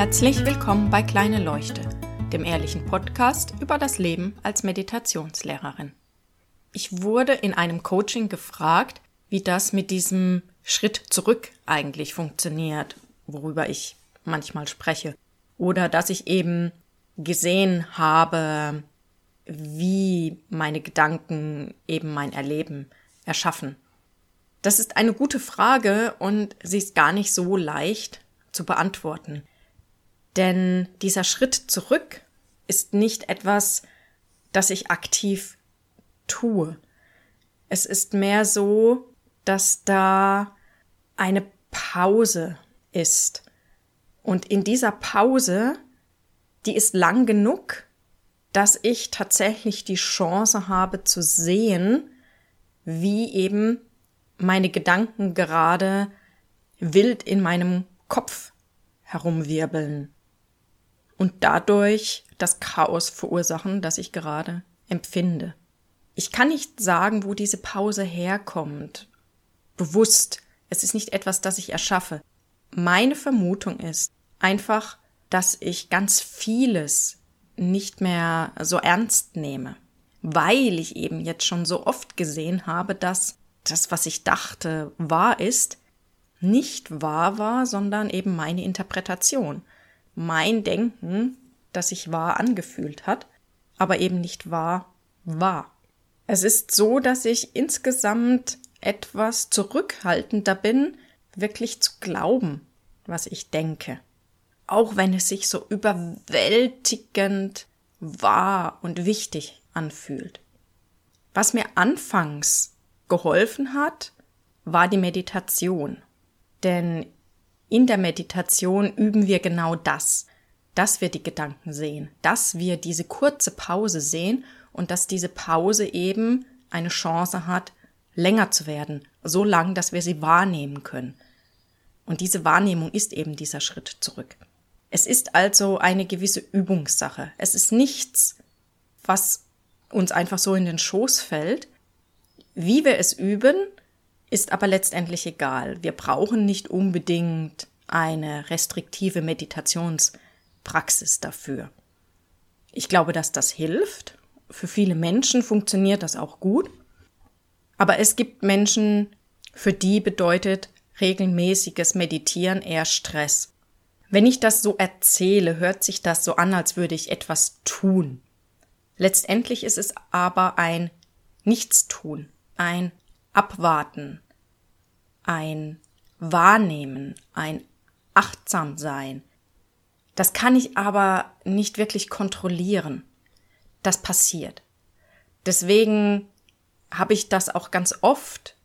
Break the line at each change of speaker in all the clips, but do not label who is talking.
Herzlich willkommen bei Kleine Leuchte, dem ehrlichen Podcast über das Leben als Meditationslehrerin. Ich wurde in einem Coaching gefragt, wie das mit diesem Schritt zurück eigentlich funktioniert, worüber ich manchmal spreche. Oder dass ich eben gesehen habe, wie meine Gedanken eben mein Erleben erschaffen. Das ist eine gute Frage und sie ist gar nicht so leicht zu beantworten. Denn dieser Schritt zurück ist nicht etwas, das ich aktiv tue. Es ist mehr so, dass da eine Pause ist. Und in dieser Pause, die ist lang genug, dass ich tatsächlich die Chance habe zu sehen, wie eben meine Gedanken gerade wild in meinem Kopf herumwirbeln und dadurch das Chaos verursachen, das ich gerade empfinde. Ich kann nicht sagen, wo diese Pause herkommt. Bewusst. Es ist nicht etwas, das ich erschaffe. Meine Vermutung ist einfach, dass ich ganz vieles nicht mehr so ernst nehme, weil ich eben jetzt schon so oft gesehen habe, dass das, was ich dachte, wahr ist, nicht wahr war, sondern eben meine Interpretation mein Denken, das sich wahr angefühlt hat, aber eben nicht wahr war. Es ist so, dass ich insgesamt etwas zurückhaltender bin, wirklich zu glauben, was ich denke. Auch wenn es sich so überwältigend wahr und wichtig anfühlt. Was mir anfangs geholfen hat, war die Meditation. Denn in der Meditation üben wir genau das, dass wir die Gedanken sehen, dass wir diese kurze Pause sehen und dass diese Pause eben eine Chance hat, länger zu werden, so lang, dass wir sie wahrnehmen können. Und diese Wahrnehmung ist eben dieser Schritt zurück. Es ist also eine gewisse Übungssache. Es ist nichts, was uns einfach so in den Schoß fällt. Wie wir es üben, ist aber letztendlich egal. Wir brauchen nicht unbedingt eine restriktive Meditationspraxis dafür. Ich glaube, dass das hilft. Für viele Menschen funktioniert das auch gut. Aber es gibt Menschen, für die bedeutet regelmäßiges Meditieren eher Stress. Wenn ich das so erzähle, hört sich das so an, als würde ich etwas tun. Letztendlich ist es aber ein Nichtstun, ein Abwarten, ein Wahrnehmen, ein Achtsam-Sein. Das kann ich aber nicht wirklich kontrollieren. Das passiert. Deswegen habe ich das auch ganz oft,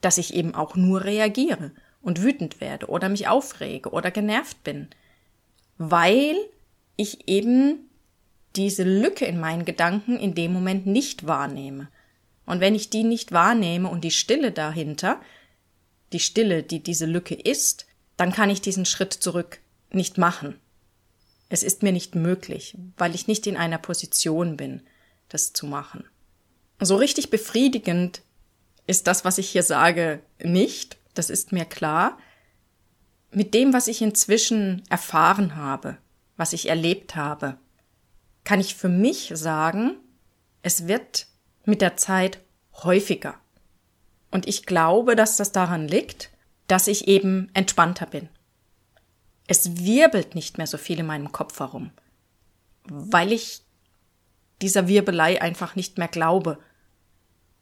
dass ich eben auch nur reagiere und wütend werde oder mich aufrege oder genervt bin, weil ich eben diese Lücke in meinen Gedanken in dem Moment nicht wahrnehme. Und wenn ich die nicht wahrnehme und die Stille dahinter, die Stille, die diese Lücke ist, dann kann ich diesen Schritt zurück nicht machen. Es ist mir nicht möglich, weil ich nicht in einer Position bin, das zu machen. So richtig befriedigend ist das, was ich hier sage, nicht, das ist mir klar. Mit dem, was ich inzwischen erfahren habe, was ich erlebt habe, kann ich für mich sagen, es wird mit der Zeit häufiger. Und ich glaube, dass das daran liegt, dass ich eben entspannter bin. Es wirbelt nicht mehr so viel in meinem Kopf herum, weil ich dieser Wirbelei einfach nicht mehr glaube.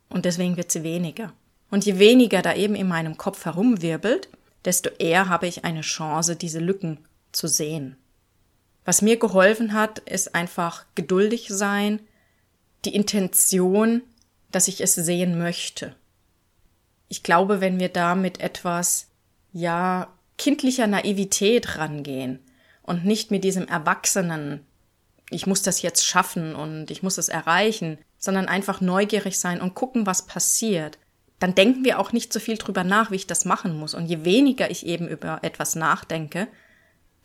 Und deswegen wird sie weniger. Und je weniger da eben in meinem Kopf herumwirbelt, desto eher habe ich eine Chance, diese Lücken zu sehen. Was mir geholfen hat, ist einfach geduldig sein, die Intention, dass ich es sehen möchte. Ich glaube, wenn wir da mit etwas, ja, kindlicher Naivität rangehen und nicht mit diesem Erwachsenen, ich muss das jetzt schaffen und ich muss es erreichen, sondern einfach neugierig sein und gucken, was passiert, dann denken wir auch nicht so viel drüber nach, wie ich das machen muss. Und je weniger ich eben über etwas nachdenke,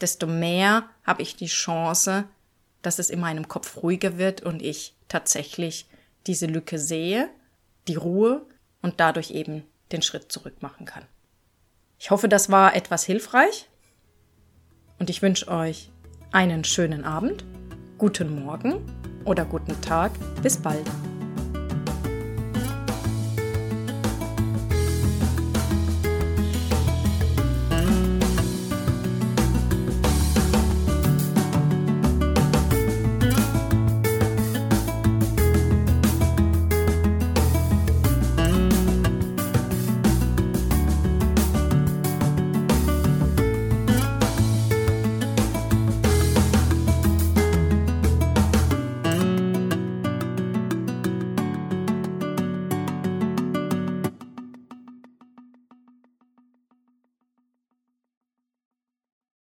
desto mehr habe ich die Chance, dass es in meinem Kopf ruhiger wird und ich tatsächlich diese Lücke sehe, die Ruhe und dadurch eben den Schritt zurück machen kann. Ich hoffe, das war etwas hilfreich. Und ich wünsche euch einen schönen Abend, guten Morgen oder guten Tag. Bis bald.